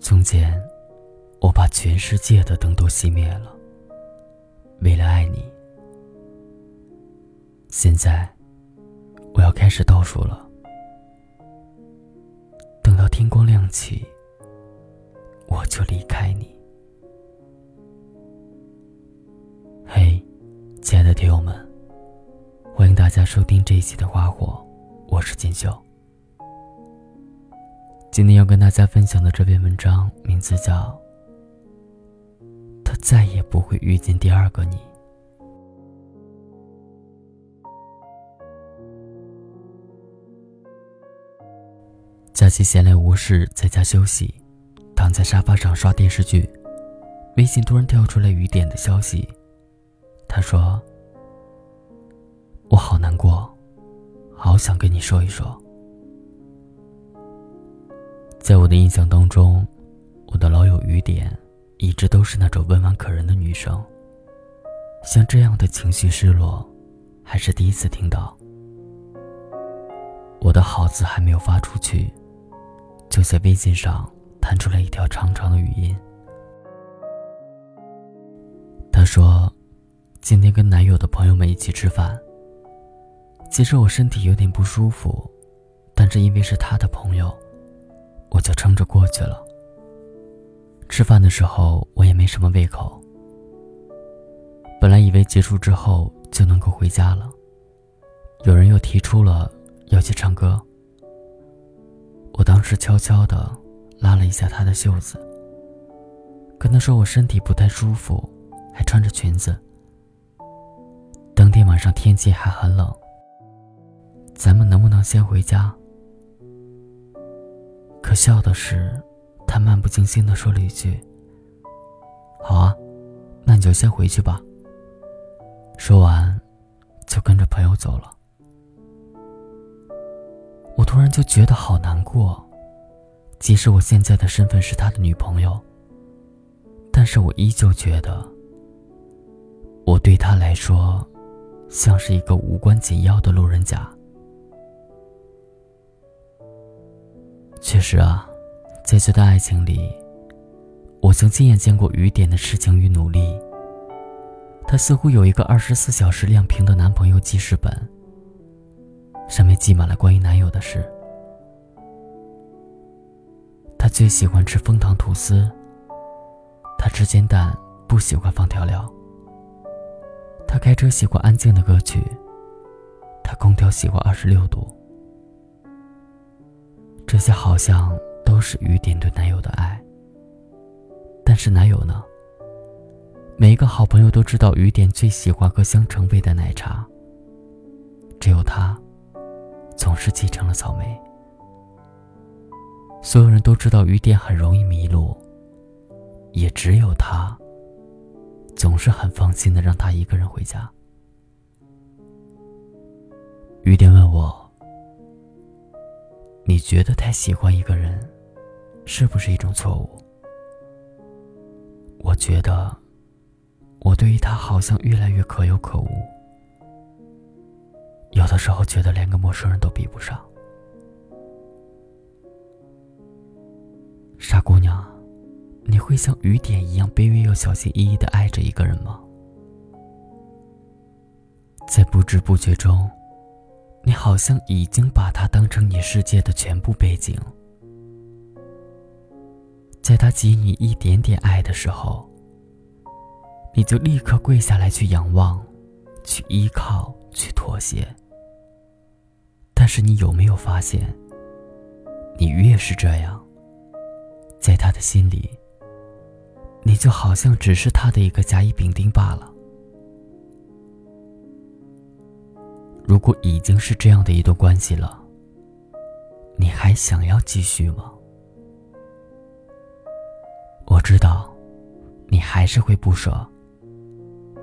从前，我把全世界的灯都熄灭了，为了爱你。现在，我要开始倒数了。等到天光亮起，我就离开你。嘿，亲爱的听友们，欢迎大家收听这一期的《花火》，我是锦绣。今天要跟大家分享的这篇文章名字叫《他再也不会遇见第二个你》。假期闲来无事，在家休息，躺在沙发上刷电视剧，微信突然跳出来雨点的消息。他说：“我好难过，好想跟你说一说。”在我的印象当中，我的老友雨点一直都是那种温婉可人的女生。像这样的情绪失落，还是第一次听到。我的好字还没有发出去，就在微信上弹出来一条长长的语音。她说：“今天跟男友的朋友们一起吃饭。其实我身体有点不舒服，但是因为是他的朋友。”我就撑着过去了。吃饭的时候，我也没什么胃口。本来以为结束之后就能够回家了，有人又提出了要去唱歌。我当时悄悄的拉了一下他的袖子，跟他说我身体不太舒服，还穿着裙子。当天晚上天气还很冷，咱们能不能先回家？可笑的是，他漫不经心的说了一句：“好啊，那你就先回去吧。”说完，就跟着朋友走了。我突然就觉得好难过，即使我现在的身份是他的女朋友，但是我依旧觉得，我对他来说，像是一个无关紧要的路人甲。确实啊，在这段爱情里，我曾亲眼见过雨点的痴情与努力。她似乎有一个二十四小时亮屏的男朋友记事本，上面记满了关于男友的事。她最喜欢吃枫糖吐司，她吃煎蛋不喜欢放调料。她开车喜欢安静的歌曲，她空调喜欢二十六度。这些好像都是雨点对男友的爱，但是男友呢？每一个好朋友都知道雨点最喜欢喝香橙味的奶茶，只有他总是继承了草莓。所有人都知道雨点很容易迷路，也只有他总是很放心的让他一个人回家。雨点问我。你觉得太喜欢一个人，是不是一种错误？我觉得，我对于他好像越来越可有可无，有的时候觉得连个陌生人都比不上。傻姑娘，你会像雨点一样卑微又小心翼翼的爱着一个人吗？在不知不觉中。你好像已经把他当成你世界的全部背景，在他给你一点点爱的时候，你就立刻跪下来去仰望，去依靠，去妥协。但是你有没有发现，你越是这样，在他的心里，你就好像只是他的一个甲乙丙丁罢了。如果已经是这样的一段关系了，你还想要继续吗？我知道，你还是会不舍，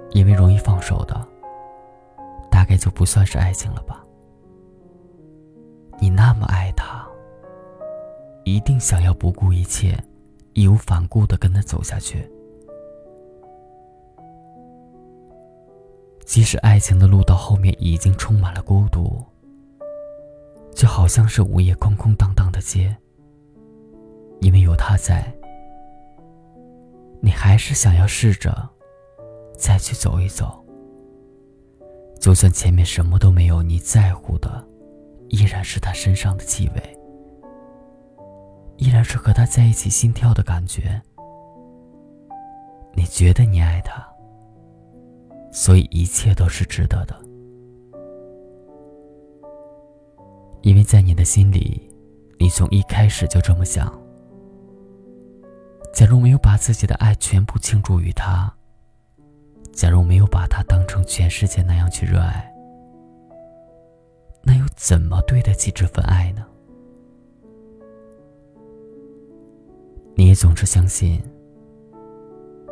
因为容易放手的，大概就不算是爱情了吧。你那么爱他，一定想要不顾一切、义无反顾的跟他走下去。即使爱情的路到后面已经充满了孤独，就好像是午夜空空荡荡的街，因为有他在，你还是想要试着再去走一走。就算前面什么都没有，你在乎的依然是他身上的气味，依然是和他在一起心跳的感觉。你觉得你爱他，所以一切都是值得的，因为在你的心里，你从一开始就这么想。假如没有把自己的爱全部倾注于他，假如没有把他当成全世界那样去热爱，那又怎么对得起这份爱呢？你也总是相信，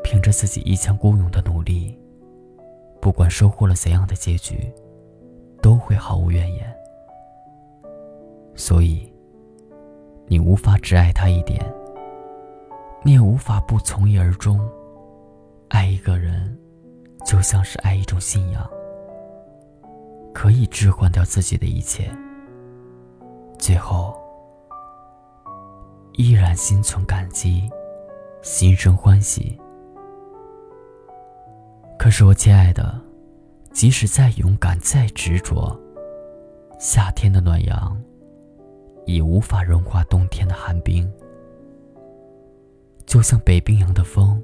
凭着自己一腔孤勇的努力，不管收获了怎样的结局，都会毫无怨言。所以，你无法只爱他一点。你也无法不从一而终。爱一个人，就像是爱一种信仰，可以置换掉自己的一切，最后依然心存感激，心生欢喜。可是我亲爱的，即使再勇敢、再执着，夏天的暖阳，已无法融化冬天的寒冰。就像北冰洋的风，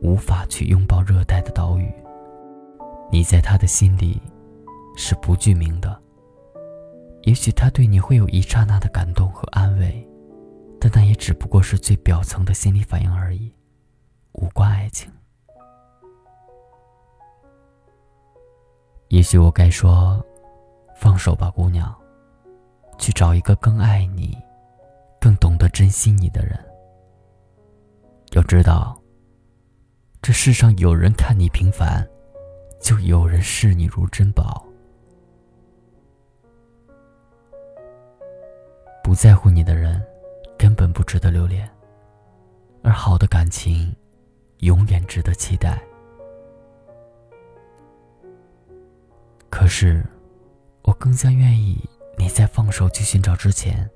无法去拥抱热带的岛屿。你在他的心里是不具名的。也许他对你会有一刹那的感动和安慰，但那也只不过是最表层的心理反应而已，无关爱情。也许我该说，放手吧，姑娘，去找一个更爱你、更懂得珍惜你的人。要知道，这世上有人看你平凡，就有人视你如珍宝。不在乎你的人，根本不值得留恋；而好的感情，永远值得期待。可是，我更加愿意你在放手去寻找之前，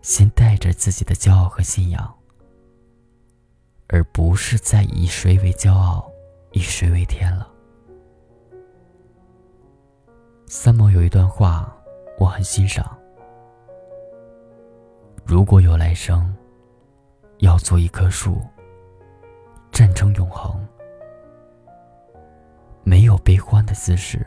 先带着自己的骄傲和信仰。而不是再以谁为骄傲，以谁为天了。三毛有一段话，我很欣赏：如果有来生，要做一棵树，站成永恒，没有悲欢的姿势，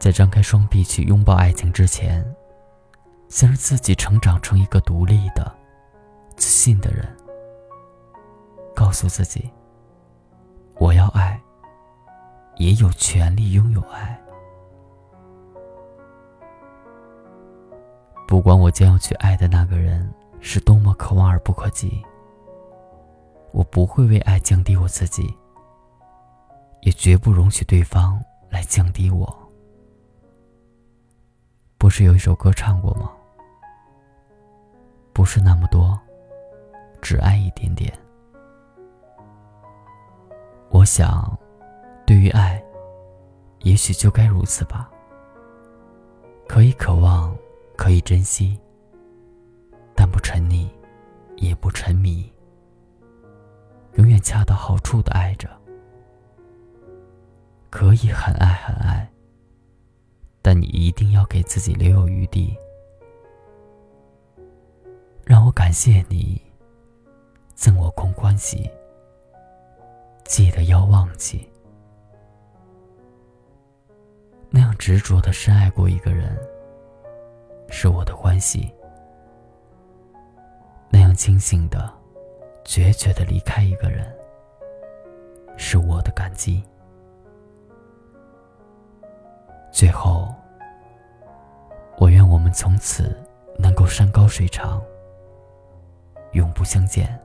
在张开双臂去拥抱爱情之前。先让自己成长成一个独立的、自信的人。告诉自己，我要爱，也有权利拥有爱。不管我将要去爱的那个人是多么可望而不可及，我不会为爱降低我自己，也绝不容许对方来降低我。不是有一首歌唱过吗？不是那么多，只爱一点点。我想，对于爱，也许就该如此吧。可以渴望，可以珍惜，但不沉溺，也不沉迷，永远恰到好处的爱着。可以很爱很爱，但你一定要给自己留有余地。让我感谢你，赠我空欢喜。记得要忘记，那样执着的深爱过一个人，是我的欢喜；那样清醒的、决绝的离开一个人，是我的感激。最后，我愿我们从此能够山高水长。永不相见。